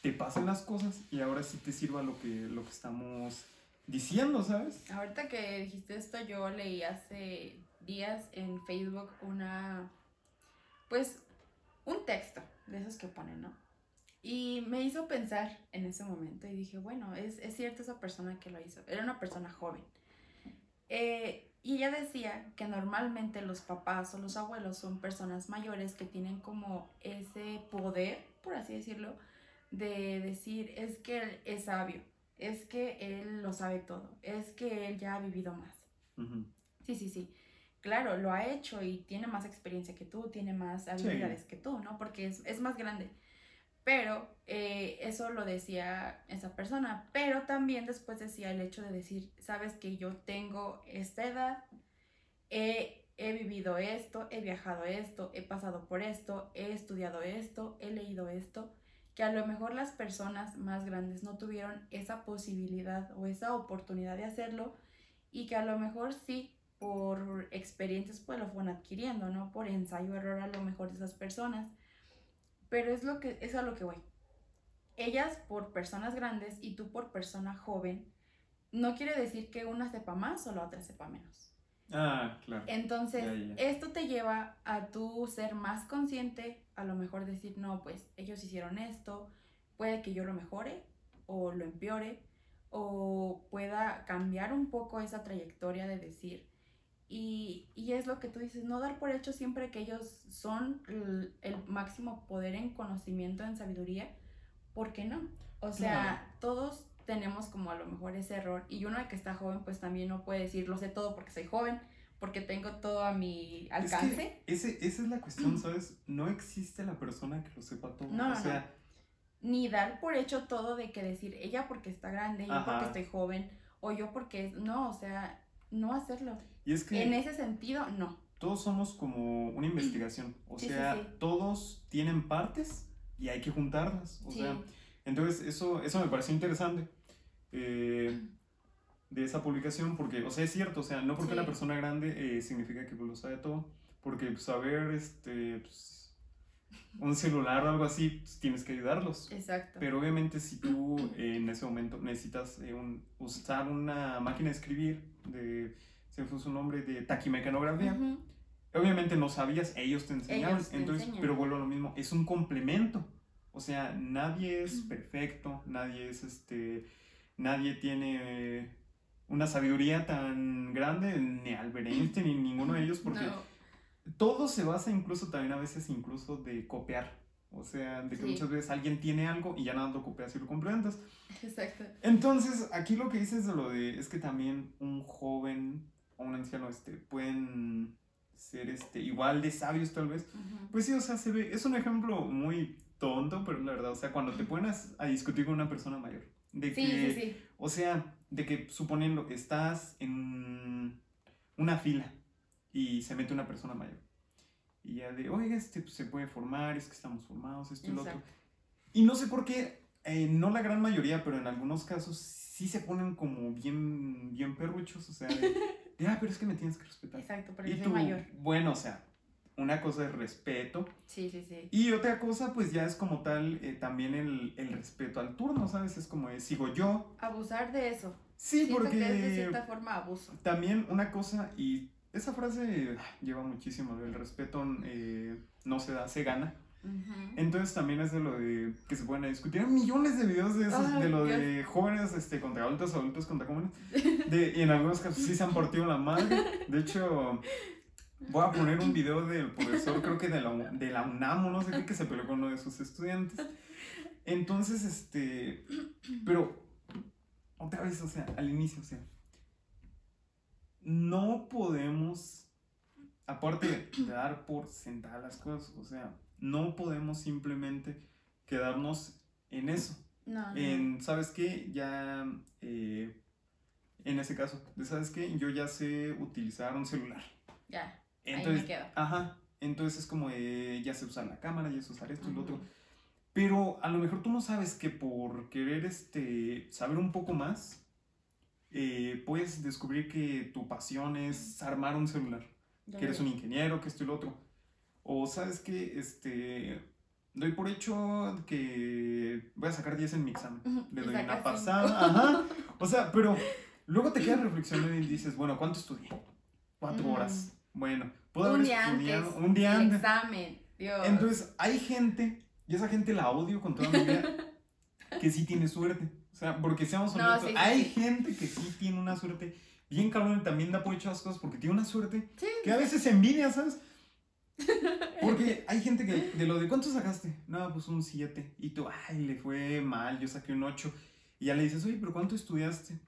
te pasen las cosas y ahora sí te sirva lo que, lo que estamos diciendo, ¿sabes?
Ahorita que dijiste esto, yo leí hace días en Facebook una, pues, un texto de esos que ponen, ¿no? Y me hizo pensar en ese momento y dije, bueno, es, es cierto esa persona que lo hizo. Era una persona joven. Eh, y ella decía que normalmente los papás o los abuelos son personas mayores que tienen como ese poder, por así decirlo, de decir, es que él es sabio, es que él lo sabe todo, es que él ya ha vivido más. Sí, sí, sí. Claro, lo ha hecho y tiene más experiencia que tú, tiene más habilidades que tú, ¿no? Porque es, es más grande. Pero eh, eso lo decía esa persona. Pero también después decía el hecho de decir, sabes que yo tengo esta edad, he, he vivido esto, he viajado esto, he pasado por esto, he estudiado esto, he leído esto, que a lo mejor las personas más grandes no tuvieron esa posibilidad o esa oportunidad de hacerlo y que a lo mejor sí por experiencias pues lo fueron adquiriendo, ¿no? Por ensayo error a lo mejor de esas personas pero es, lo que, es a lo que voy. Ellas por personas grandes y tú por persona joven, no quiere decir que una sepa más o la otra sepa menos. Ah, claro. Entonces, esto te lleva a tú ser más consciente, a lo mejor decir, no, pues ellos hicieron esto, puede que yo lo mejore o lo empeore, o pueda cambiar un poco esa trayectoria de decir, y, es lo que tú dices, no dar por hecho siempre que ellos son el, máximo poder en conocimiento, en sabiduría, ¿por qué no? O sea, todos tenemos como a lo mejor ese error y uno que está joven pues también no puede decir lo sé todo porque soy joven, porque tengo todo a mi alcance.
ese, esa es la cuestión, ¿sabes? No existe la persona que lo sepa todo. No, o sea,
Ni dar por hecho todo de que decir ella porque está grande, yo porque estoy joven, o yo porque... No, o sea, no hacerlo. Y es que... En ese sentido, no.
Todos somos como una investigación. O sea, todos tienen partes y hay que juntarlas. O sea, entonces eso, eso me pareció interesante. Eh, de esa publicación, porque, o sea, es cierto, o sea, no porque la persona grande eh, significa que lo sabe todo, porque pues, saber, este, pues, un celular o algo así, pues, tienes que ayudarlos. Exacto. Pero obviamente si tú en ese momento necesitas eh, un, usar una máquina de escribir, de se fue su nombre, de taquimecanografía. Obviamente no sabías, ellos te enseñaron, entonces, pero vuelvo a lo mismo, es un complemento. O sea, nadie es perfecto, nadie es este, nadie tiene una sabiduría tan grande, ni Albert Einstein ni ninguno de ellos, porque todo se basa incluso también a veces incluso de copiar. O sea, de que muchas veces alguien tiene algo y ya nada lo copias y lo complementas. Exacto. Entonces, aquí lo que dices de lo de es que también un joven o un anciano este, pueden ser este, igual de sabios tal vez, pues sí, o sea, se ve, es un ejemplo muy tonto, pero la verdad, o sea, cuando te pones a discutir con una persona mayor, de
Sí,
que,
sí, sí.
o sea, de que suponiendo que estás en una fila y se mete una persona mayor y ya de, oiga, este pues, se puede formar, es que estamos formados, esto y lo otro. Y no sé por qué, eh, no la gran mayoría, pero en algunos casos sí se ponen como bien, bien perruchos, o sea, de, de, ah, pero es que me tienes que respetar.
Exacto, pero
Y
yo soy
tú,
mayor.
bueno, o sea, una cosa es respeto
Sí, sí, sí.
y otra cosa pues ya es como tal eh, también el, el respeto al turno, ¿sabes? Es como de, sigo yo.
Abusar de eso.
Sí,
Siento que es de
porque
cierta forma abuso.
también una cosa, y esa frase lleva muchísimo, el respeto eh, no se da, se gana. Entonces también es de lo de que se pueden discutir Hay millones de videos de esos, de lo
Dios.
de jóvenes este, contra adultos, adultos contra jóvenes. De, y en algunos casos sí se han partido la madre. De hecho, voy a poner un video del profesor, creo que de la, de la UNAM no sé qué, que se peleó con uno de sus estudiantes. Entonces, este, pero otra vez, o sea, al inicio, o sea, no podemos, aparte de dar por sentadas las cosas, o sea, no podemos simplemente quedarnos en eso.
No, no.
En, ¿sabes qué? Ya, eh, en ese caso, ¿sabes qué? Yo ya sé utilizar un celular.
Ya. Ahí
Entonces,
me quedo.
ajá, entonces es como ya sé usar la cámara, ya sé usar esto y lo otro. Pero a lo mejor tú no sabes que por querer este, saber un poco más, eh, puedes descubrir que tu pasión es armar un celular, que eres un ingeniero, que esto y lo otro. O sabes que este, doy por hecho que voy a sacar 10 en mi examen. Le doy una pasada,
cinco.
ajá. O sea, pero luego te quedas reflexionando y dices, bueno, ¿cuánto estudié? Cuatro
Mm.
horas. Bueno, puedo
un
haber
día
estudiado
antes.
un día antes.
examen. Dios.
Entonces, hay gente, y esa gente la odio con toda mi vida, que sí tiene suerte. O sea, porque seamos honestos,
sí,
hay
sí.
gente que sí tiene una suerte bien cabrón y también da por hecho las cosas porque tiene una suerte
Sí,
que a veces envidia, ¿sabes? Porque hay gente que, de lo de cuánto sacaste, no, pues un 7. Y tú, ay, le fue mal, yo saqué un 8. Y ya le dices, oye, pero ¿cuánto estudiaste?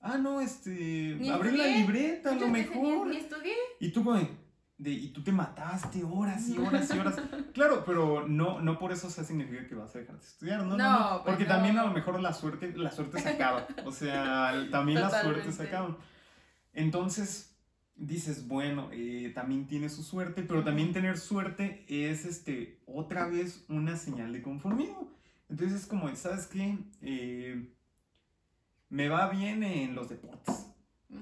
Ah, no, este,
Ni
abrí la libreta, a lo mejor.
Ni, ni estudié.
Y tú, güey, de, y tú te mataste horas y horas y horas. Claro, pero no, no por eso se significa que vas a dejar de estudiar, ¿no? No, no,
No, pues
porque
no.
también a lo mejor la suerte, la suerte se acaba. O sea, también las suertes se
Totalmente.
acaban. Entonces, dices, bueno, eh, también tiene su suerte, pero también tener suerte es, este, otra vez una señal de conformismo. Entonces es como, ¿sabes qué? Eh, me va bien en los deportes.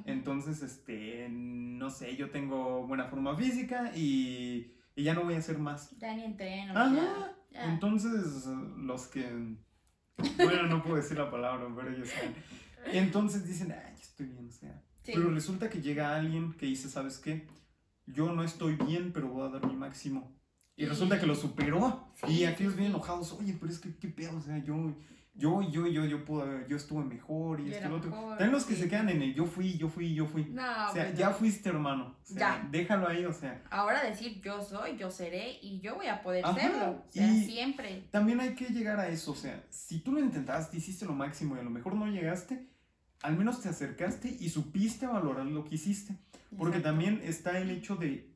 Entonces, este, no sé, yo tengo buena forma física y, y ya no voy a hacer más.
Ya ni entreno.
Ajá.
ya, ya.
Entonces, los que, bueno, no puedo decir la palabra, pero ellos saben. Entonces dicen, ay, estoy bien, o sea.
Sí.
Pero resulta que llega alguien que dice, ¿sabes qué? Yo no estoy bien, pero voy a dar mi máximo. Y
Y-
resulta que lo superó.
Sí,
y aquellos bien enojados, oye, pero es que, ¿qué pedo? O sea, yo, yo, yo, yo, yo, pude, yo estuve mejor y esto y lo otro. También los que
sí.
se quedan en el yo fui, yo fui, yo fui.
No,
o sea,
pues
ya
no.
fuiste, hermano. O sea,
Ya.
déjalo ahí, o sea.
Ahora decir yo soy, yo seré y yo voy a poder
Ajá,
serlo. O sea,
y-
siempre.
También hay que llegar a eso, o sea, si tú lo intentaste, hiciste lo máximo y a lo mejor no llegaste, al menos te acercaste y supiste valorar lo que hiciste. Porque
Exacto.
también está el hecho de,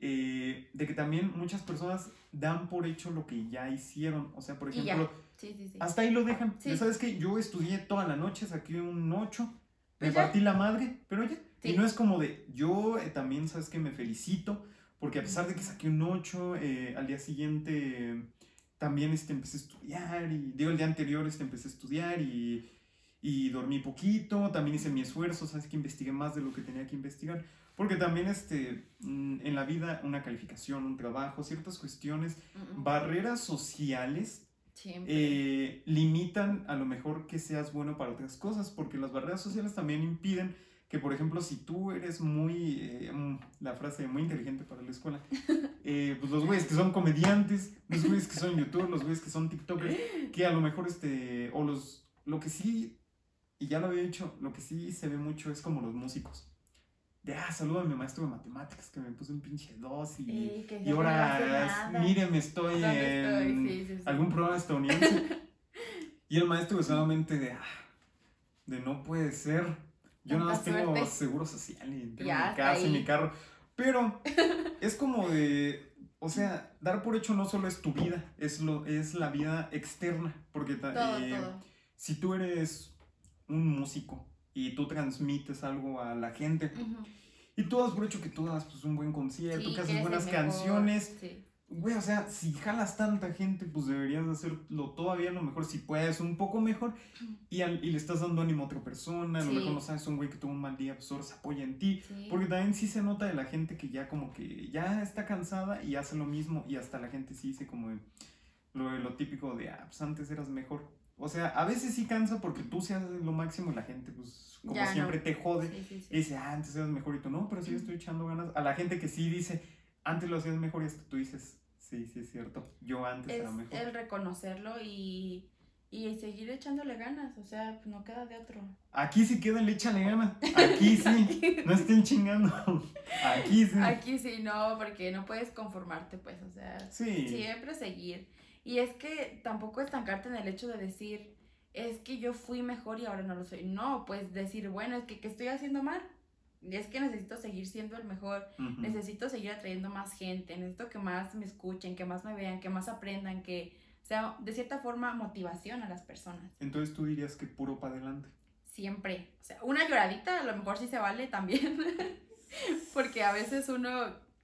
eh, de que también muchas personas dan por hecho lo que ya hicieron. O sea, por ejemplo,
Sí, sí, sí.
hasta ahí lo dejan. Ya sabes que yo estudié toda la noche, saqué un 8, me
ya.
partí la madre, pero ya. Y no es como de, yo eh, también, sabes que me felicito, porque a pesar de que saqué un 8, eh, al día siguiente también este, empecé a estudiar, y digo, el día anterior este, empecé a estudiar y, y dormí poquito, también hice mi esfuerzo, sabes que investigué más de lo que tenía que investigar, porque también este, mm, en la vida una calificación, un trabajo, ciertas cuestiones,
Mm, mm.
barreras sociales eh, limitan a lo mejor que seas bueno para otras cosas, porque las barreras sociales también impiden que, por ejemplo, si tú eres muy, eh, mm, la frase muy inteligente para la escuela, eh, pues los güeyes que son comediantes, los güeyes que son youtubers, los güeyes que son tiktokers, que a lo mejor, este, o los, lo que sí, y ya lo había dicho, lo que sí se ve mucho es como los músicos. De, ah, saludo a mi maestro de matemáticas que me puso un pinche 2 y,
Sí,
y
no
ahora,
nada.
míreme, estoy
¿Dónde estoy?
en
Sí, sí, sí.
algún programa estadounidense. y el maestro solamente de, ah, de no puede ser. Yo nada más tengo
suerte.
seguro social y tengo
Ya,
mi casa y mi carro. Pero es como de, o sea, dar por hecho no solo es tu vida, es, lo, es la vida externa. Porque eh, si tú eres un músico y tú transmites algo a la gente. Y tú das por hecho que tú das pues, un buen concierto, que haces buenas canciones. Güey, o sea, si jalas tanta gente, pues deberías hacerlo todavía lo mejor, si puedes, un poco mejor, y, y le estás dando ánimo a otra persona, a lo mejor no sabes, un güey que tuvo un mal día, pues ahora se apoya en ti, porque también sí se nota de la gente que ya como que ya está cansada y hace lo mismo, y hasta la gente sí dice como lo, lo típico de, ah, pues antes eras mejor. O sea, a veces sí cansa porque tú seas lo máximo y la gente, pues, como siempre te jode, y dice, ah, antes eras mejor y tú no, pero sí estoy echando ganas. A la gente que sí dice, antes lo hacías mejor y hasta tú dices, sí, sí es cierto, yo antes era mejor.
El reconocerlo y, y seguir echándole ganas, o sea, pues, no queda de otro.
Aquí sí queda el échale ganas, aquí sí, no estén chingando, aquí sí.
Aquí sí, no, porque no puedes conformarte, pues, o sea, siempre seguir. Y es que tampoco estancarte en el hecho de decir, es que yo fui mejor y ahora no lo soy. No, pues decir, bueno, es que ¿qué estoy haciendo mal? es que necesito seguir siendo el mejor, necesito seguir atrayendo más gente, necesito que más me escuchen, que más me vean, que más aprendan, que sea de cierta forma motivación a las personas.
Entonces tú dirías que puro para adelante.
Siempre. O sea, una lloradita a lo mejor sí se vale también. Porque a veces uno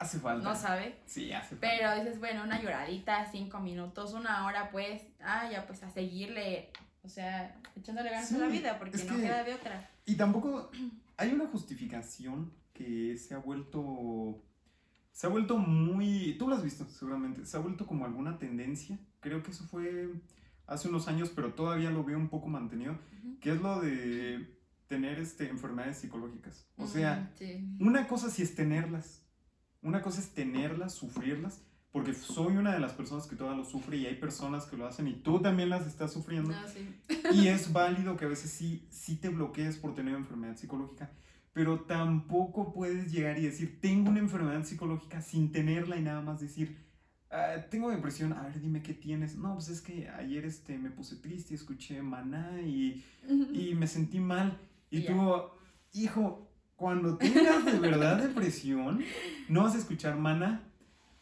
hace falta.
no sabe.
Sí, hace
falta. Pero dices, bueno, una lloradita, cinco minutos, una hora, pues, ah, ya pues a seguirle, o sea, echándole ganas a la vida, porque no queda de otra.
Y tampoco hay una justificación que se ha vuelto. Se ha vuelto muy. Tú lo has visto, seguramente. Se ha vuelto como alguna tendencia. Creo que eso fue hace unos años, pero todavía lo veo un poco mantenido. Que es lo de tener este, enfermedades psicológicas. O sea, una cosa sí es tenerlas. Una cosa es tenerlas, sufrirlas. Porque soy una de las personas que todavía lo sufre y hay personas que lo hacen y tú también las estás sufriendo.
Ah, sí.
Y es válido que a veces sí, sí te bloquees por tener enfermedad psicológica, pero tampoco puedes llegar y decir, tengo una enfermedad psicológica sin tenerla y nada más decir, ah, tengo depresión, a ver, dime qué tienes. No, pues es que ayer este, me puse triste, escuché maná y, y me sentí mal. Y tú, hijo, cuando tengas de verdad depresión, no vas a escuchar maná,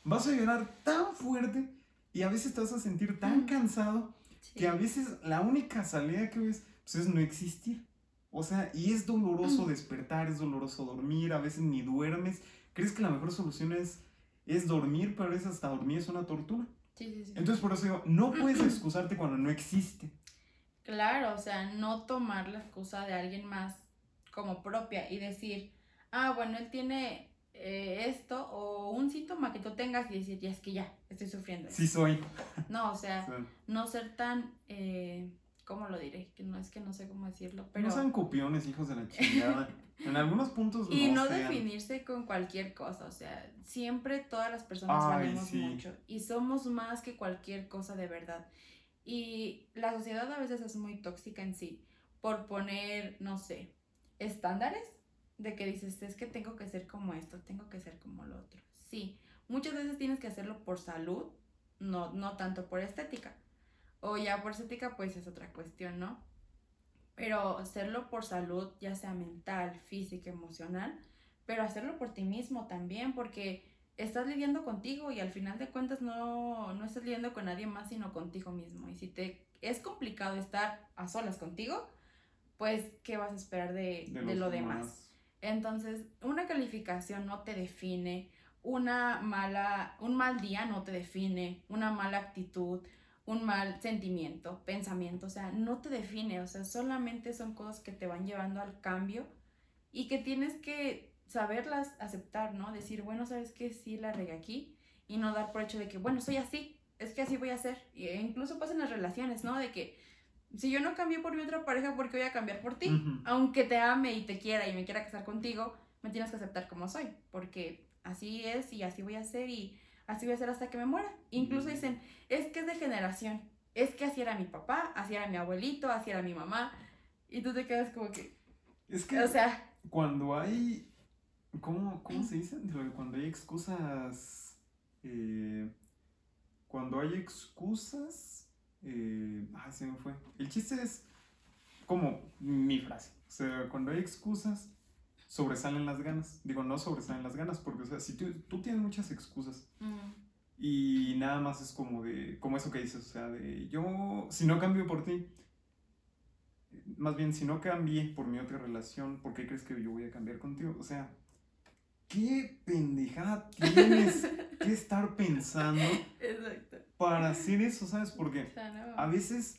vas a llorar tan fuerte y a veces te vas a sentir tan cansado que a veces la única salida que ves pues, es no existir. O sea, y es doloroso despertar, es doloroso dormir, a veces ni duermes. ¿Crees que la mejor solución es, es dormir, pero a veces hasta dormir es una tortura?
Sí, sí, sí.
Entonces por eso digo, no puedes excusarte cuando no existe.
Claro, o sea, no tomar la excusa de alguien más como propia y decir, ah, bueno, él tiene eh, esto o un síntoma que tú tengas y decir, ya es que ya, estoy sufriendo.
Sí soy.
No, o sea, no ser tan, eh, ¿cómo lo diré? Que no es que no sé cómo decirlo, pero...
No sean copiones, hijos de la chingada. en algunos puntos
Y no, definirse con cualquier cosa, o sea, siempre todas las personas valemos mucho y somos más que cualquier cosa de verdad. Y la sociedad a veces es muy tóxica en sí por poner, no sé, estándares de que dices, es que tengo que ser como esto, tengo que ser como lo otro. Sí, muchas veces tienes que hacerlo por salud, no, no tanto por estética. O ya por estética, pues es otra cuestión, ¿no? Pero hacerlo por salud, ya sea mental, física, emocional, pero hacerlo por ti mismo también, porque estás lidiando contigo y al final de cuentas no, no estás lidiando con nadie más, sino contigo mismo. Y si te es complicado estar a solas contigo, pues, ¿qué vas a esperar de, de, lo demás? Entonces, una calificación no te define, una mala, un mal día no te define, una mala actitud, un mal sentimiento, pensamiento, o sea, no te define, o sea, solamente son cosas que te van llevando al cambio y que tienes que saberlas aceptar, ¿no? Decir, bueno, ¿sabes qué? Sí la regué aquí y no dar por hecho de que, bueno, soy así, es que así voy a ser. E incluso pasa en las relaciones, ¿no? De que si yo no cambié por mi otra pareja, ¿por qué voy a cambiar por ti? Aunque te ame y te quiera y me quiera casar contigo, me tienes que aceptar como soy, porque así es y así voy a ser y así voy a ser hasta que me muera. Incluso dicen, es que es de generación, es que así era mi papá, así era mi abuelito, así era mi mamá, y tú te quedas como que...
Es que... O sea... Cuando hay... ¿Cómo, cómo se dice? Cuando hay excusas... Eh, cuando hay excusas eh, ah, se me fue. El chiste es como mi frase. O sea, cuando hay excusas, sobresalen las ganas. Digo, no sobresalen las ganas, porque, o sea, si tú, tú tienes muchas excusas Y nada más es como de, como eso que dices, o sea, de yo, si no cambio por ti, más bien, si no cambié por mi otra relación, ¿por qué crees que yo voy a cambiar contigo? O sea, ¿qué pendejada tienes que estar pensando para hacer eso, ¿sabes? Porque a veces,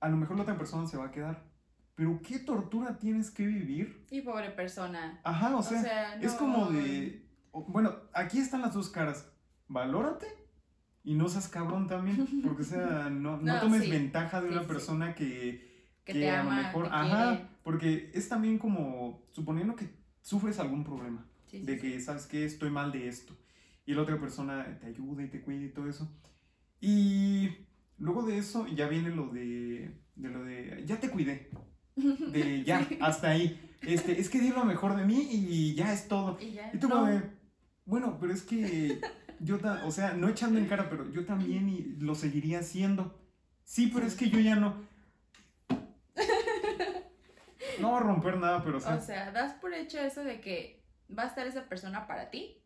a lo mejor la otra persona se va a quedar, pero ¿qué tortura tienes que vivir?
Y pobre persona.
Ajá, o sea, es como de, bueno, aquí están las dos caras, valórate y no seas cabrón también, porque o sea, no, tomes ventaja de una persona que que, te a lo mejor, ajá, porque es también como suponiendo que sufres algún problema, de que sabes que estoy mal de esto, y la otra persona te ayuda y te cuida y todo eso. Y luego de eso ya viene lo de, de lo de, ya te cuidé, de ya, hasta ahí. Este, es que di lo mejor de mí y ya es todo. Y, tú como bueno, pero es que yo, o sea, no echando en cara, pero yo también lo seguiría haciendo. Sí, pero es que yo ya no. No va a romper nada, pero
sí. O sea, das por hecho eso de que va a estar esa persona para ti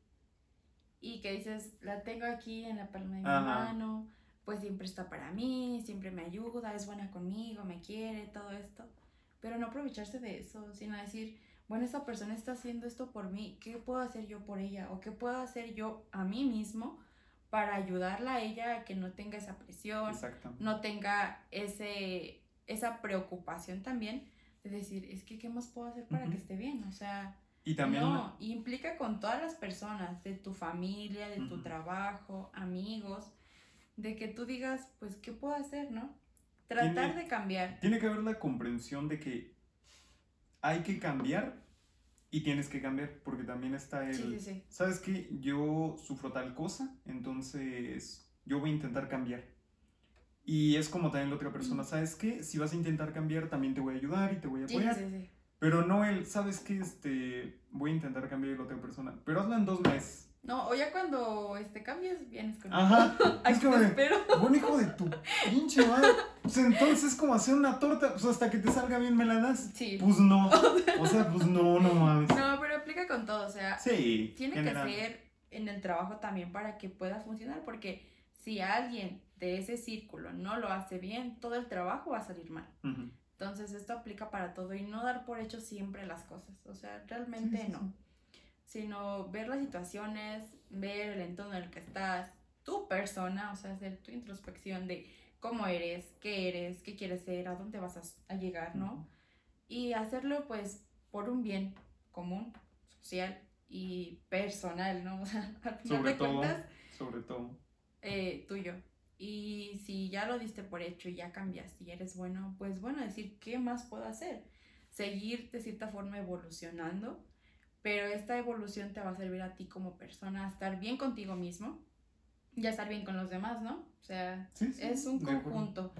y que dices, la tengo aquí en la palma de mi mano, pues siempre está para mí, siempre me ayuda, es buena conmigo, me quiere, todo esto. Pero no aprovecharse de eso, sino decir, bueno, esta persona está haciendo esto por mí, ¿qué puedo hacer yo por ella? ¿O qué puedo hacer yo a mí mismo para ayudarla a ella a que no tenga esa presión, no tenga ese, esa preocupación también de decir, es que, ¿qué más puedo hacer para que esté bien? O sea, y también no, implica con todas las personas, de tu familia, de tu trabajo, amigos, de que tú digas, pues, ¿qué puedo hacer, no? Tratar de cambiar.
Tiene que haber la comprensión de que hay que cambiar y tienes que cambiar, porque también está el... Sí, sí, sí. ¿Sabes qué? Yo sufro tal cosa, entonces yo voy a intentar cambiar. Y es como también la otra persona, ¿sabes qué? Si vas a intentar cambiar, también te voy a ayudar y te voy a apoyar. Sí, sí, sí. Pero no el, ¿sabes qué? Este, voy a intentar cambiar la otra persona. Pero hazlo en dos meses.
No, o ya cuando este, cambies, vienes con
Ajá. es como de, buen hijo de tu pinche madre. Pues entonces, como hacer una torta, pues hasta que te salga bien me la das. Sí. Pues no. O sea, pues no, no mames.
No, pero aplica con todo, o sea. Sí. Tiene que ser en el trabajo también para que pueda funcionar, porque si alguien de ese círculo no lo hace bien, todo el trabajo va a salir mal. Entonces esto aplica para todo y no dar por hecho siempre las cosas, o sea, realmente no, sino ver las situaciones, ver el entorno en el que estás, tu persona, o sea, hacer tu introspección de cómo eres, qué eres, qué quieres ser, a dónde vas a, llegar, ¿no? Y hacerlo pues por un bien común, social y personal, ¿no? O sea, al final sobre de todo, cuentas,
sobre todo.
Eh, tuyo. Y si ya lo diste por hecho y ya cambiaste y eres bueno, pues bueno, decir, ¿qué más puedo hacer? Seguir de cierta forma evolucionando, pero esta evolución te va a servir a ti como persona a estar bien contigo mismo y a estar bien con los demás, ¿no? O sea, es un conjunto.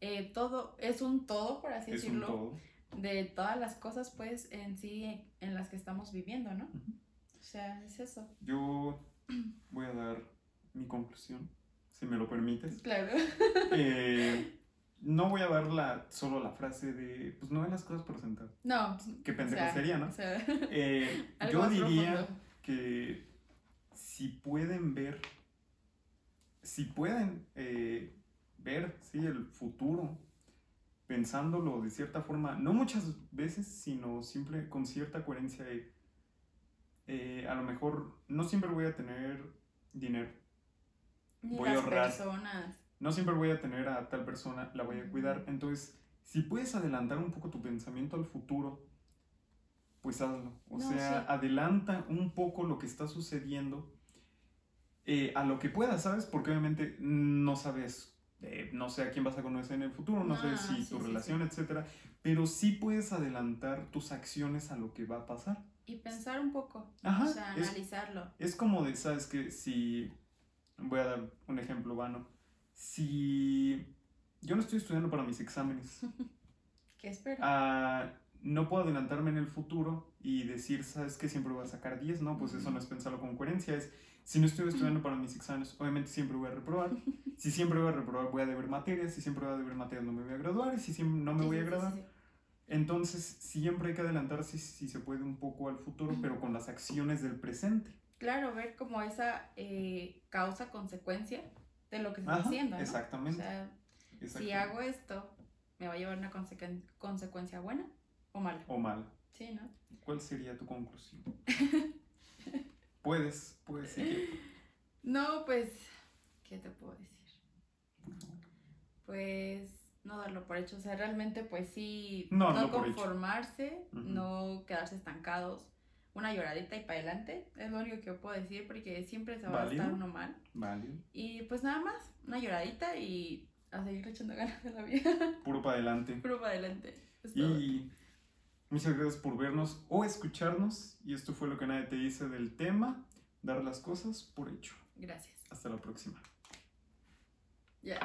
Eh, todo, es un todo, por así decirlo, de todas las cosas, pues, en sí, en las que estamos viviendo, ¿no? O sea, es eso.
Yo voy a dar mi conclusión si me lo permites. Claro. Eh, no voy a dar la, solo la frase de, pues no ven las cosas por sentado. No. Qué pendejo sería, ¿no? Eh, yo diría que si pueden ver, si pueden eh, ver, sí, el futuro, pensándolo de cierta forma, no muchas veces, sino simple, con cierta coherencia a lo mejor no siempre voy a tener dinero voy a ahorrar. No siempre voy a tener a tal persona, la voy a cuidar. Entonces, si puedes adelantar un poco tu pensamiento al futuro, pues hazlo. O sea, adelanta un poco lo que está sucediendo eh, a lo que puedas, ¿sabes? Porque obviamente no sabes, eh, no sé a quién vas a conocer en el futuro, no sé ah, si tu relación, etcétera, pero sí puedes adelantar tus acciones a lo que va a pasar.
Y pensar un poco, o sea, analizarlo.
Es como de, ¿sabes? Que si Voy a dar un ejemplo vano. Si yo no estoy estudiando para mis exámenes,
¿qué espero?
Ah, no puedo adelantarme en el futuro y decir, ¿sabes qué? Siempre voy a sacar 10, ¿no? Pues eso no es pensarlo con coherencia, es, si no estoy estudiando para mis exámenes, obviamente siempre voy a reprobar. Si siempre voy a reprobar, voy a deber materias. Si siempre voy a deber materias, no me voy a graduar. Y si siempre no me voy a graduar. Entonces, siempre hay que adelantarse si se puede un poco al futuro, pero con las acciones del presente.
Claro, ver como esa eh, causa-consecuencia de lo que se está haciendo. ¿no?
Exactamente.
O sea, si hago esto, ¿me va a llevar una consecuencia buena o mala?
O mala.
Sí, ¿no?
¿Cuál sería tu conclusión? puedes, puedes seguir.
No, pues, ¿qué te puedo decir? Pues no darlo por hecho, o sea, realmente pues sí, no, conformarse, no quedarse estancados, una lloradita y para adelante, es lo único que puedo decir porque siempre se va a estar uno mal.
Vale.
Y pues nada más, una lloradita y a seguir echando ganas de la vida.
Puro para adelante.
Puro para adelante.
Y muchas gracias por vernos o escucharnos. Y esto fue lo que nadie te dice del tema, dar las cosas por hecho.
Gracias.
Hasta la próxima.